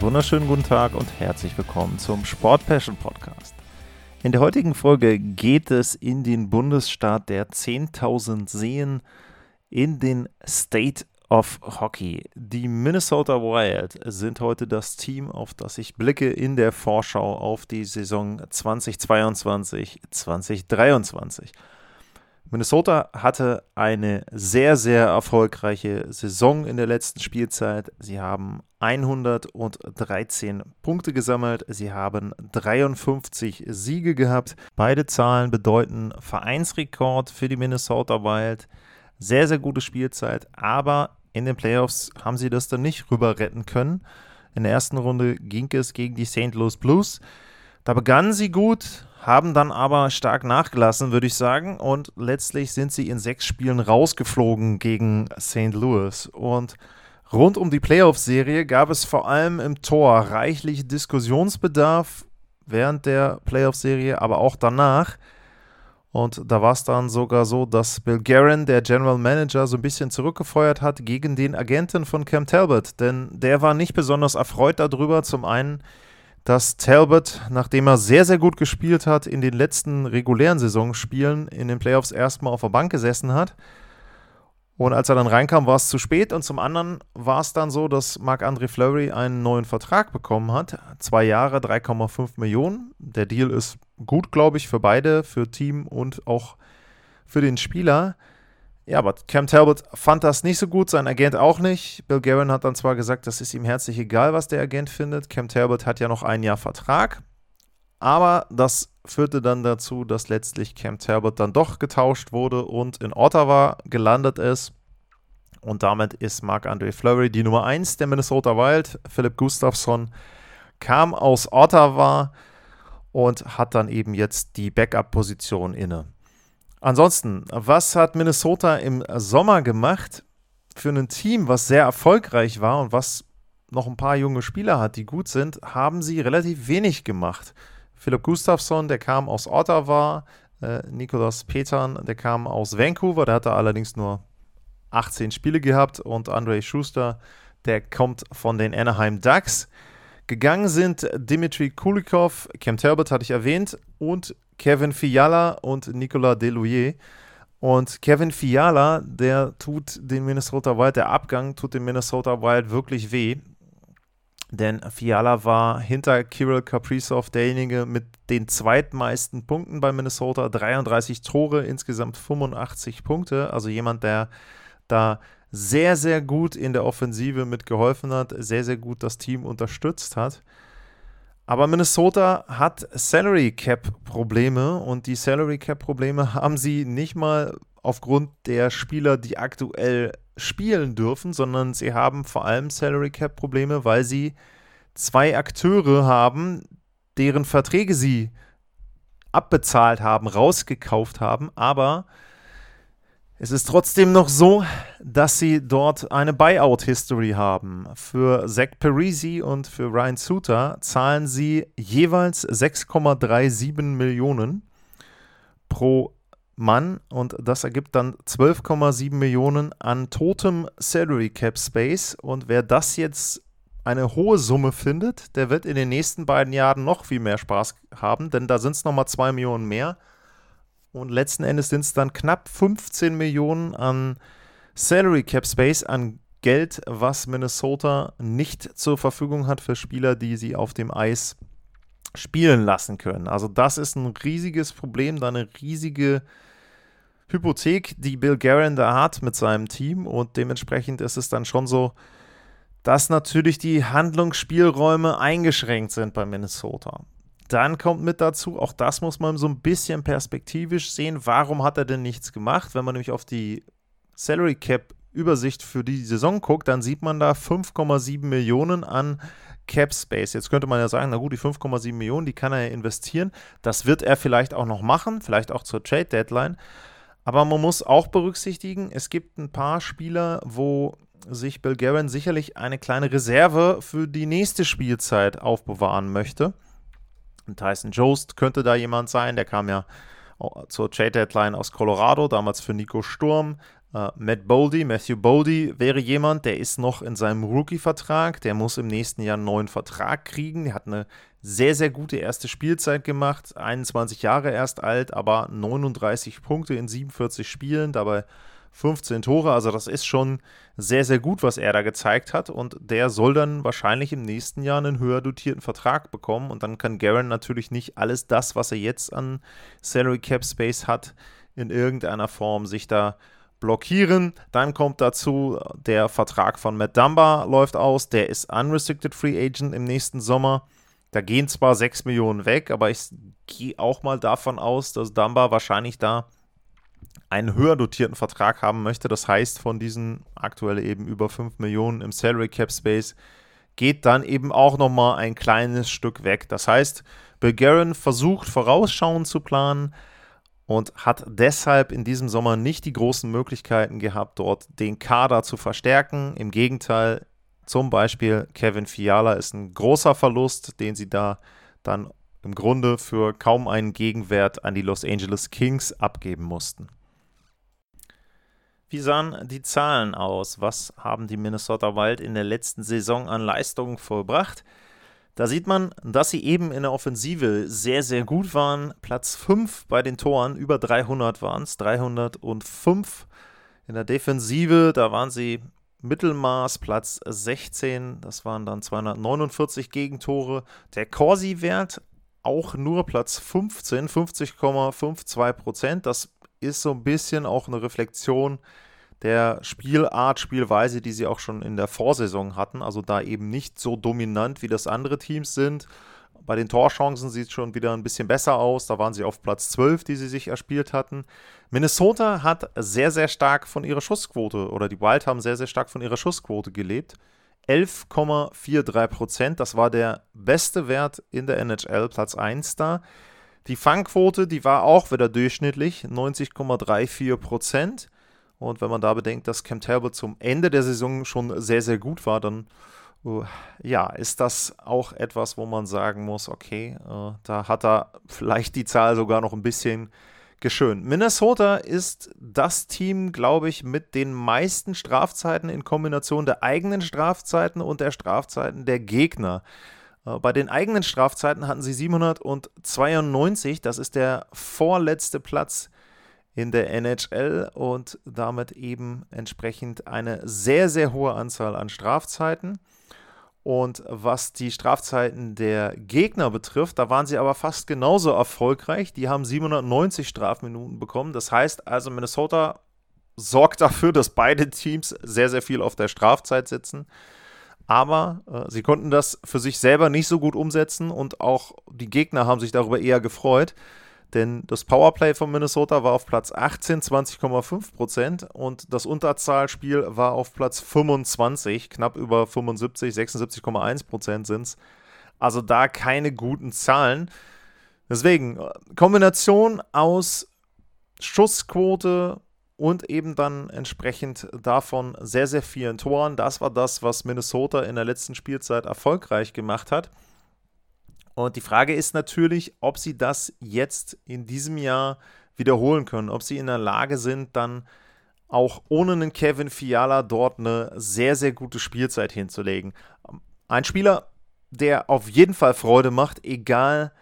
Wunderschönen guten Tag und herzlich willkommen zum Sport Passion Podcast. In der heutigen Folge geht es in den Bundesstaat der 10.000 Seen in den State of Hockey. Die Minnesota Wild sind heute das Team, auf das ich blicke in der Vorschau auf die Saison 2022-2023. Minnesota hatte eine sehr, sehr erfolgreiche Saison in der letzten Spielzeit. Sie haben 113 Punkte gesammelt. Sie haben 53 Siege gehabt. Beide Zahlen bedeuten Vereinsrekord für die Minnesota Wild. Sehr, sehr gute Spielzeit, aber in den Playoffs haben sie das dann nicht rüber retten können. In der ersten Runde ging es gegen die St. Louis Blues. Da begannen sie gut, haben dann aber stark nachgelassen, würde ich sagen. Und letztlich sind sie in sechs Spielen rausgeflogen gegen St. Louis. Und rund um die Playoff-Serie gab es vor allem im Tor reichlich Diskussionsbedarf während der Playoff-Serie, aber auch danach. Und da war es dann sogar so, dass Bill Guerin, der General Manager, so ein bisschen zurückgefeuert hat gegen den Agenten von Cam Talbot. Denn der war nicht besonders erfreut darüber. Zum einen, dass Talbot, nachdem er sehr, sehr gut gespielt hat, in den letzten regulären Saisonspielen in den Playoffs erstmal auf der Bank gesessen hat. Und als er dann reinkam, war es zu spät. Und zum anderen war es dann so, dass Marc-André Fleury einen neuen Vertrag bekommen hat. Zwei Jahre, 3,5 Millionen. Der Deal ist gut, glaube ich, für beide, für Team und auch für den Spieler. Ja, aber Cam Talbot fand das nicht so gut, sein Agent auch nicht. Bill Guerin hat dann zwar gesagt, das ist ihm herzlich egal, was der Agent findet. Cam Talbot hat ja noch ein Jahr Vertrag. Aber das führte dann dazu, dass letztlich Cam Talbot dann doch getauscht wurde und in Ottawa gelandet ist. Und damit ist Marc-André Fleury die Nummer 1 der Minnesota Wild. Philipp Gustafsson kam aus Ottawa und hat dann eben jetzt die Backup-Position inne. Ansonsten, was hat Minnesota im Sommer gemacht für ein Team, was sehr erfolgreich war und was noch ein paar junge Spieler hat, die gut sind, haben sie relativ wenig gemacht. Philipp Gustafsson, der kam aus Ottawa, äh, Nicolas Petern, der kam aus Vancouver, der hatte allerdings nur 18 Spiele gehabt und Andre Schuster, der kommt von den Anaheim Ducks. Gegangen sind Dimitri Kulikov, Cam Talbot hatte ich erwähnt und Kevin Fiala und Nicolas Delouier. Und Kevin Fiala, der tut den Minnesota Wild, der Abgang tut den Minnesota Wild wirklich weh. Denn Fiala war hinter Kirill Kaprizov derjenige mit den zweitmeisten Punkten bei Minnesota, 33 Tore, insgesamt 85 Punkte. Also jemand, der da sehr, sehr gut in der Offensive mitgeholfen hat, sehr, sehr gut das Team unterstützt hat. Aber Minnesota hat Salary Cap Probleme und die Salary Cap Probleme haben sie nicht mal aufgrund der Spieler, die aktuell spielen dürfen, sondern sie haben vor allem Salary Cap Probleme, weil sie zwei Akteure haben, deren Verträge sie abbezahlt haben, rausgekauft haben, aber es ist trotzdem noch so, dass sie dort eine Buyout-History haben. Für Zach Parisi und für Ryan Suter zahlen sie jeweils 6,37 Millionen pro Mann und das ergibt dann 12,7 Millionen an totem Salary Cap Space. Und wer das jetzt eine hohe Summe findet, der wird in den nächsten beiden Jahren noch viel mehr Spaß haben, denn da sind es nochmal 2 Millionen mehr. Und letzten Endes sind es dann knapp 15 Millionen an Salary Cap Space, an Geld, was Minnesota nicht zur Verfügung hat für Spieler, die sie auf dem Eis spielen lassen können. Also das ist ein riesiges Problem, da eine riesige Hypothek, die Bill Guerin da hat mit seinem Team und dementsprechend ist es dann schon so, dass natürlich die Handlungsspielräume eingeschränkt sind bei Minnesota. Dann kommt mit dazu, auch das muss man so ein bisschen perspektivisch sehen, warum hat er denn nichts gemacht? Wenn man nämlich auf die Salary Cap Übersicht für die Saison guckt, dann sieht man da 5,7 Millionen an Cap Space. Jetzt könnte man ja sagen, na gut, die 5,7 Millionen, die kann er ja investieren. Das wird er vielleicht auch noch machen, vielleicht auch zur Trade Deadline. Aber man muss auch berücksichtigen, es gibt ein paar Spieler, wo sich Bill Guerin sicherlich eine kleine Reserve für die nächste Spielzeit aufbewahren möchte. Tyson Jost könnte da jemand sein, der kam ja zur Trade Deadline aus Colorado, damals für Nico Sturm. Uh, Matt Boldy, Matthew Boldy wäre jemand, der ist noch in seinem Rookie-Vertrag, der muss im nächsten Jahr einen neuen Vertrag kriegen. Der hat eine sehr, sehr gute erste Spielzeit gemacht, 21 Jahre erst alt, aber 39 Punkte in 47 Spielen, dabei 15 Tore. Also das ist schon sehr, sehr gut, was er da gezeigt hat. Und der soll dann wahrscheinlich im nächsten Jahr einen höher dotierten Vertrag bekommen. Und dann kann Garen natürlich nicht alles das, was er jetzt an Salary Cap Space hat, in irgendeiner Form sich da blockieren. Dann kommt dazu, der Vertrag von Matt Dumba läuft aus. Der ist Unrestricted Free Agent im nächsten Sommer. Da gehen zwar 6 Millionen weg, aber ich gehe auch mal davon aus, dass Dumba wahrscheinlich da einen höher dotierten Vertrag haben möchte. Das heißt, von diesen aktuell eben über 5 Millionen im Salary Cap Space geht dann eben auch nochmal ein kleines Stück weg. Das heißt, Bulgarian versucht vorausschauend zu planen, und hat deshalb in diesem Sommer nicht die großen Möglichkeiten gehabt, dort den Kader zu verstärken. Im Gegenteil, zum Beispiel Kevin Fiala ist ein großer Verlust, den sie da dann im Grunde für kaum einen Gegenwert an die Los Angeles Kings abgeben mussten. Wie sahen die Zahlen aus? Was haben die Minnesota Wild in der letzten Saison an Leistungen vollbracht? Da sieht man, dass sie eben in der Offensive sehr, sehr gut waren. Platz 5 bei den Toren, über 300 waren es, 305. In der Defensive, da waren sie Mittelmaß, Platz 16, das waren dann 249 Gegentore. Der Corsi-Wert auch nur Platz 15, 50,52 Prozent. Das ist so ein bisschen auch eine Reflexion der Spielart, Spielweise, die sie auch schon in der Vorsaison hatten. Also da eben nicht so dominant, wie das andere Teams sind. Bei den Torchancen sieht es schon wieder ein bisschen besser aus. Da waren sie auf Platz 12, die sie sich erspielt hatten. Minnesota hat sehr, sehr stark von ihrer Schussquote oder die Wild haben sehr, sehr stark von ihrer Schussquote gelebt. 11,43 Prozent, das war der beste Wert in der NHL, Platz 1 da. Die Fangquote, die war auch wieder durchschnittlich, 90,34 Prozent. Und wenn man da bedenkt, dass Cam Talbot zum Ende der Saison schon sehr, sehr gut war, dann uh, ja, ist das auch etwas, wo man sagen muss, okay, uh, da hat er vielleicht die Zahl sogar noch ein bisschen geschönt. Minnesota ist das Team, glaube ich, mit den meisten Strafzeiten in Kombination der eigenen Strafzeiten und der Strafzeiten der Gegner. Uh, bei den eigenen Strafzeiten hatten sie 792, das ist der vorletzte Platz in der NHL und damit eben entsprechend eine sehr, sehr hohe Anzahl an Strafzeiten. Und was die Strafzeiten der Gegner betrifft, da waren sie aber fast genauso erfolgreich. Die haben 790 Strafminuten bekommen. Das heißt also, Minnesota sorgt dafür, dass beide Teams sehr, sehr viel auf der Strafzeit sitzen. Aber äh, sie konnten das für sich selber nicht so gut umsetzen und auch die Gegner haben sich darüber eher gefreut. Denn das Powerplay von Minnesota war auf Platz 18, 20,5 Prozent und das Unterzahlspiel war auf Platz 25, knapp über 75, 76,1 Prozent sind es. Also da keine guten Zahlen. Deswegen, äh, Kombination aus Schussquote und eben dann entsprechend davon sehr, sehr vielen Toren. Das war das, was Minnesota in der letzten Spielzeit erfolgreich gemacht hat. Und die Frage ist natürlich, ob sie das jetzt in diesem Jahr wiederholen können, ob sie in der Lage sind, dann auch ohne einen Kevin Fiala dort eine sehr, sehr gute Spielzeit hinzulegen. Ein Spieler, der auf jeden Fall Freude macht, egal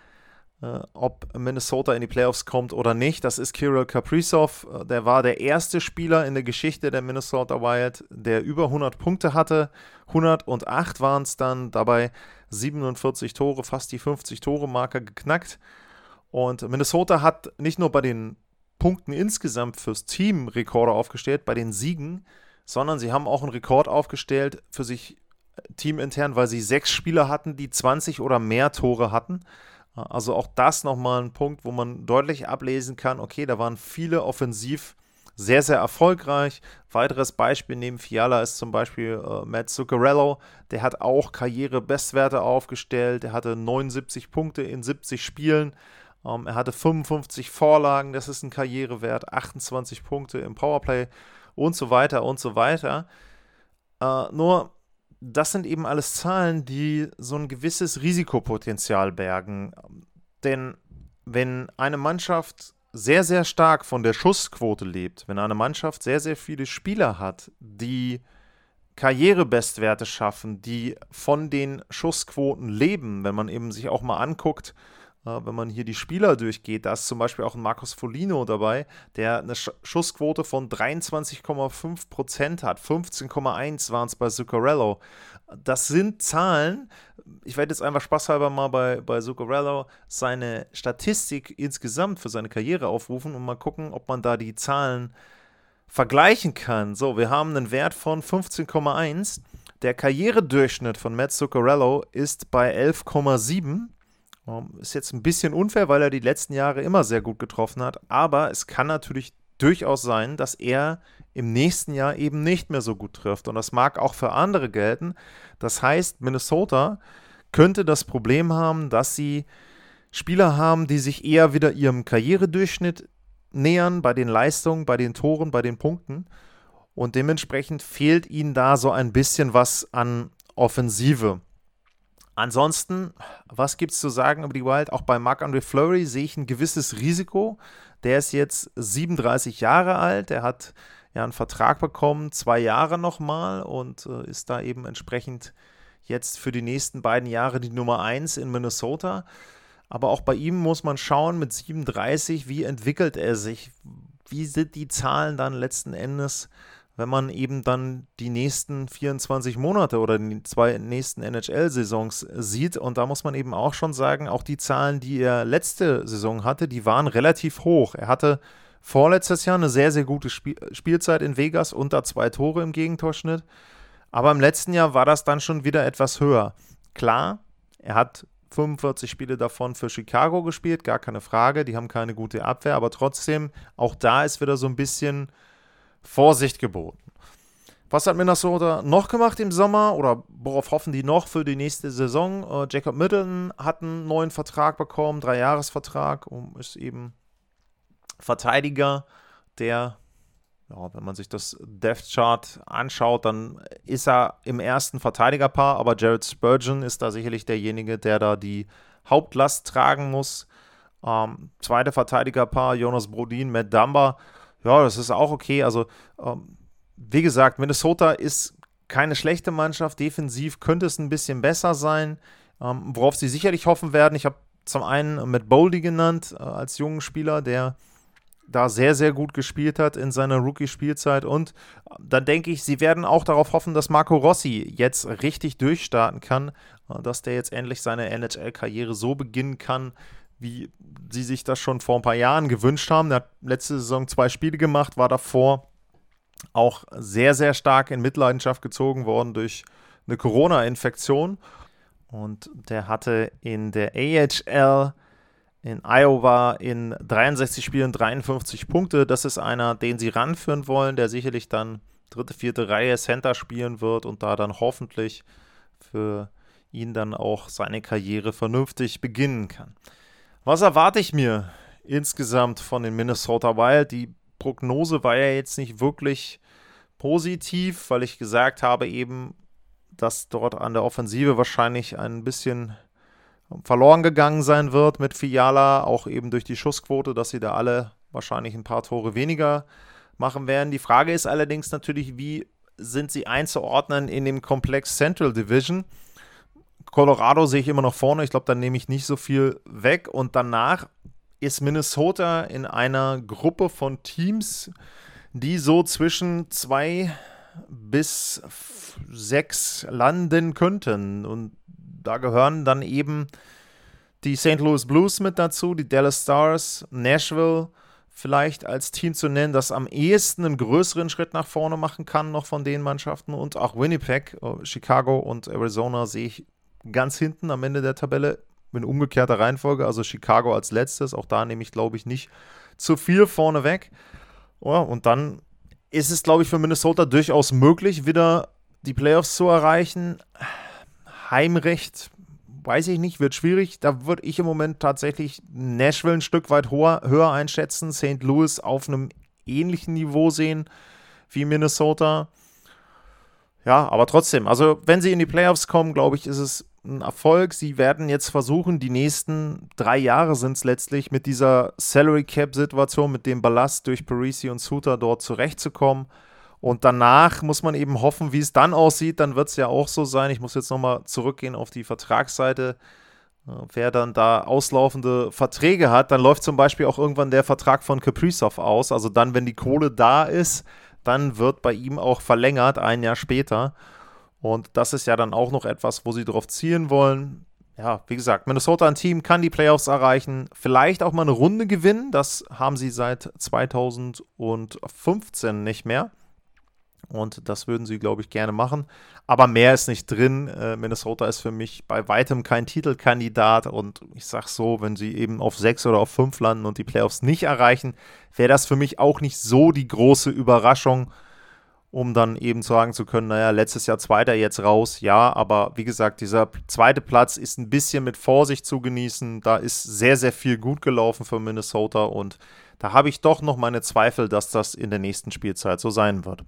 ob Minnesota in die Playoffs kommt oder nicht. Das ist Kirill Kaprizov. Äh, der war der erste Spieler in der Geschichte der Minnesota Wild, der über 100 Punkte hatte. 108 waren es dann, dabei 47 Tore, fast die 50-Tore-Marke geknackt. Und Minnesota hat nicht nur bei den Punkten insgesamt fürs Team Rekorde aufgestellt, bei den Siegen, sondern sie haben auch einen Rekord aufgestellt für sich äh, teamintern, weil sie sechs Spieler hatten, die 20 oder mehr Tore hatten. Also auch das nochmal ein Punkt, wo man deutlich ablesen kann, okay, da waren viele offensiv sehr, sehr erfolgreich. Weiteres Beispiel neben Fiala ist zum Beispiel äh, Matt Zuccarello. Der hat auch Karrierebestwerte aufgestellt. Der hatte 79 Punkte in 70 Spielen. Ähm, er hatte 55 Vorlagen, das ist ein Karrierewert. 28 Punkte im Powerplay und so weiter und so weiter. Äh, nur das sind eben alles Zahlen, die so ein gewisses Risikopotenzial bergen. Denn wenn eine Mannschaft sehr, sehr stark von der Schussquote lebt, wenn eine Mannschaft sehr, sehr viele Spieler hat, die Karrierebestwerte schaffen, die von den Schussquoten leben, wenn man eben sich auch mal anguckt, wenn man hier die Spieler durchgeht, da ist zum Beispiel auch ein Marcos Folino dabei, der eine Schussquote von 23,5% hat. 15,1 waren es bei Zuccarello. Das sind Zahlen. Ich werde jetzt einfach spaßhalber mal bei, bei Zuccarello seine Statistik insgesamt für seine Karriere aufrufen und mal gucken, ob man da die Zahlen vergleichen kann. So, wir haben einen Wert von 15,1. Der Karrieredurchschnitt von Matt Zuccarello ist bei 11,7. Ist jetzt ein bisschen unfair, weil er die letzten Jahre immer sehr gut getroffen hat, aber es kann natürlich durchaus sein, dass er im nächsten Jahr eben nicht mehr so gut trifft. Und das mag auch für andere gelten. Das heißt, Minnesota könnte das Problem haben, dass sie Spieler haben, die sich eher wieder ihrem Karrieredurchschnitt nähern bei den Leistungen, bei den Toren, bei den Punkten. Und dementsprechend fehlt ihnen da so ein bisschen was an Offensive. Ansonsten, was gibt es zu sagen über die Wild? Auch bei Marc-André Fleury sehe ich ein gewisses Risiko. Der ist jetzt 37 Jahre alt, der hat ja einen Vertrag bekommen, zwei Jahre nochmal und äh, ist da eben entsprechend jetzt für die nächsten beiden Jahre die Nummer 1 in Minnesota. Aber auch bei ihm muss man schauen, mit 37, wie entwickelt er sich? Wie sind die Zahlen dann letzten Endes? Wenn man eben dann die nächsten 24 Monate oder die zwei nächsten NHL-Saisons sieht. Und da muss man eben auch schon sagen, auch die Zahlen, die er letzte Saison hatte, die waren relativ hoch. Er hatte vorletztes Jahr eine sehr, sehr gute Spiel Spielzeit in Vegas, unter zwei Tore im Gegentorschnitt. Aber im letzten Jahr war das dann schon wieder etwas höher. Klar, er hat 45 Spiele davon für Chicago gespielt, gar keine Frage. Die haben keine gute Abwehr, aber trotzdem, auch da ist wieder so ein bisschen Vorsicht geboten. Was hat Minnesota noch gemacht im Sommer oder worauf hoffen die noch für die nächste Saison? Äh, Jacob Middleton hat einen neuen Vertrag bekommen, Dreijahresvertrag, und ist eben Verteidiger, der, ja, wenn man sich das Death Chart anschaut, dann ist er im ersten Verteidigerpaar, aber Jared Spurgeon ist da sicherlich derjenige, der da die Hauptlast tragen muss. Ähm, zweite Verteidigerpaar, Jonas Brodin, Matt Dumba ja, das ist auch okay. Also, ähm, wie gesagt, Minnesota ist keine schlechte Mannschaft. Defensiv könnte es ein bisschen besser sein, ähm, worauf sie sicherlich hoffen werden. Ich habe zum einen Matt Boldy genannt äh, als jungen Spieler, der da sehr, sehr gut gespielt hat in seiner Rookie-Spielzeit. Und äh, dann denke ich, sie werden auch darauf hoffen, dass Marco Rossi jetzt richtig durchstarten kann, äh, dass der jetzt endlich seine NHL-Karriere so beginnen kann, wie sie sich das schon vor ein paar Jahren gewünscht haben. Er hat letzte Saison zwei Spiele gemacht, war davor auch sehr, sehr stark in Mitleidenschaft gezogen worden durch eine Corona-Infektion. Und der hatte in der AHL in Iowa in 63 Spielen 53 Punkte. Das ist einer, den sie ranführen wollen, der sicherlich dann dritte, vierte Reihe Center spielen wird und da dann hoffentlich für ihn dann auch seine Karriere vernünftig beginnen kann. Was erwarte ich mir insgesamt von den Minnesota Wild? Die Prognose war ja jetzt nicht wirklich positiv, weil ich gesagt habe eben, dass dort an der Offensive wahrscheinlich ein bisschen verloren gegangen sein wird mit Fiala, auch eben durch die Schussquote, dass sie da alle wahrscheinlich ein paar Tore weniger machen werden. Die Frage ist allerdings natürlich, wie sind sie einzuordnen in dem Komplex Central Division? Colorado sehe ich immer noch vorne. Ich glaube, da nehme ich nicht so viel weg. Und danach ist Minnesota in einer Gruppe von Teams, die so zwischen zwei bis sechs landen könnten. Und da gehören dann eben die St. Louis Blues mit dazu, die Dallas Stars, Nashville vielleicht als Team zu nennen, das am ehesten einen größeren Schritt nach vorne machen kann, noch von den Mannschaften. Und auch Winnipeg, äh, Chicago und Arizona sehe ich ganz hinten am Ende der Tabelle in umgekehrter Reihenfolge. Also Chicago als letztes. Auch da nehme ich, glaube ich, nicht zu viel vorne weg. Ja, und dann ist es, glaube ich, für Minnesota durchaus möglich, wieder die Playoffs zu erreichen. Heimrecht, weiß ich nicht, wird schwierig. Da würde ich im Moment tatsächlich Nashville ein Stück weit höher, höher einschätzen, St. Louis auf einem ähnlichen Niveau sehen wie Minnesota. Ja, aber trotzdem, also wenn sie in die Playoffs kommen, glaube ich, ist es ein Erfolg. Sie werden jetzt versuchen, die nächsten drei Jahre sind es letztlich, mit dieser Salary Cap-Situation, mit dem Ballast durch Parisi und Suter dort zurechtzukommen. Und danach muss man eben hoffen, wie es dann aussieht. Dann wird es ja auch so sein. Ich muss jetzt nochmal zurückgehen auf die Vertragsseite. Wer dann da auslaufende Verträge hat, dann läuft zum Beispiel auch irgendwann der Vertrag von Kaprizov aus. Also dann, wenn die Kohle da ist, dann wird bei ihm auch verlängert, ein Jahr später. Und das ist ja dann auch noch etwas, wo sie darauf zielen wollen. Ja, wie gesagt, Minnesota ein Team kann die Playoffs erreichen, vielleicht auch mal eine Runde gewinnen. Das haben sie seit 2015 nicht mehr. Und das würden sie, glaube ich, gerne machen. Aber mehr ist nicht drin. Äh, Minnesota ist für mich bei weitem kein Titelkandidat. Und ich sage so, wenn sie eben auf sechs oder auf fünf landen und die Playoffs nicht erreichen, wäre das für mich auch nicht so die große Überraschung, um dann eben sagen zu können, naja, letztes Jahr Zweiter, jetzt raus. Ja, aber wie gesagt, dieser zweite Platz ist ein bisschen mit Vorsicht zu genießen. Da ist sehr, sehr viel gut gelaufen für Minnesota. Und da habe ich doch noch meine Zweifel, dass das in der nächsten Spielzeit so sein wird.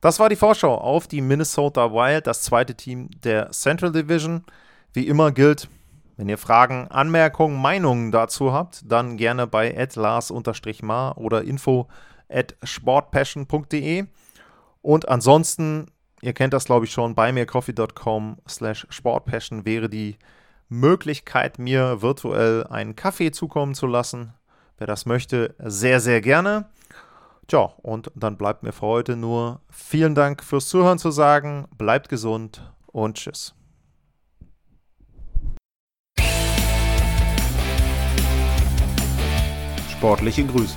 Das war die Vorschau auf die Minnesota Wild, das zweite Team der Central Division. Wie immer gilt, wenn ihr Fragen, Anmerkungen, Meinungen dazu habt, dann gerne bei lars-mar oder info at sportpassion.de. Und ansonsten, ihr kennt das glaube ich schon, bei mircoffee.com slash sportpassion wäre die Möglichkeit, mir virtuell einen Kaffee zukommen zu lassen. Wer das möchte, sehr, sehr gerne. Tja, und dann bleibt mir für heute nur vielen Dank fürs Zuhören zu sagen. Bleibt gesund und tschüss. Sportliche Grüße.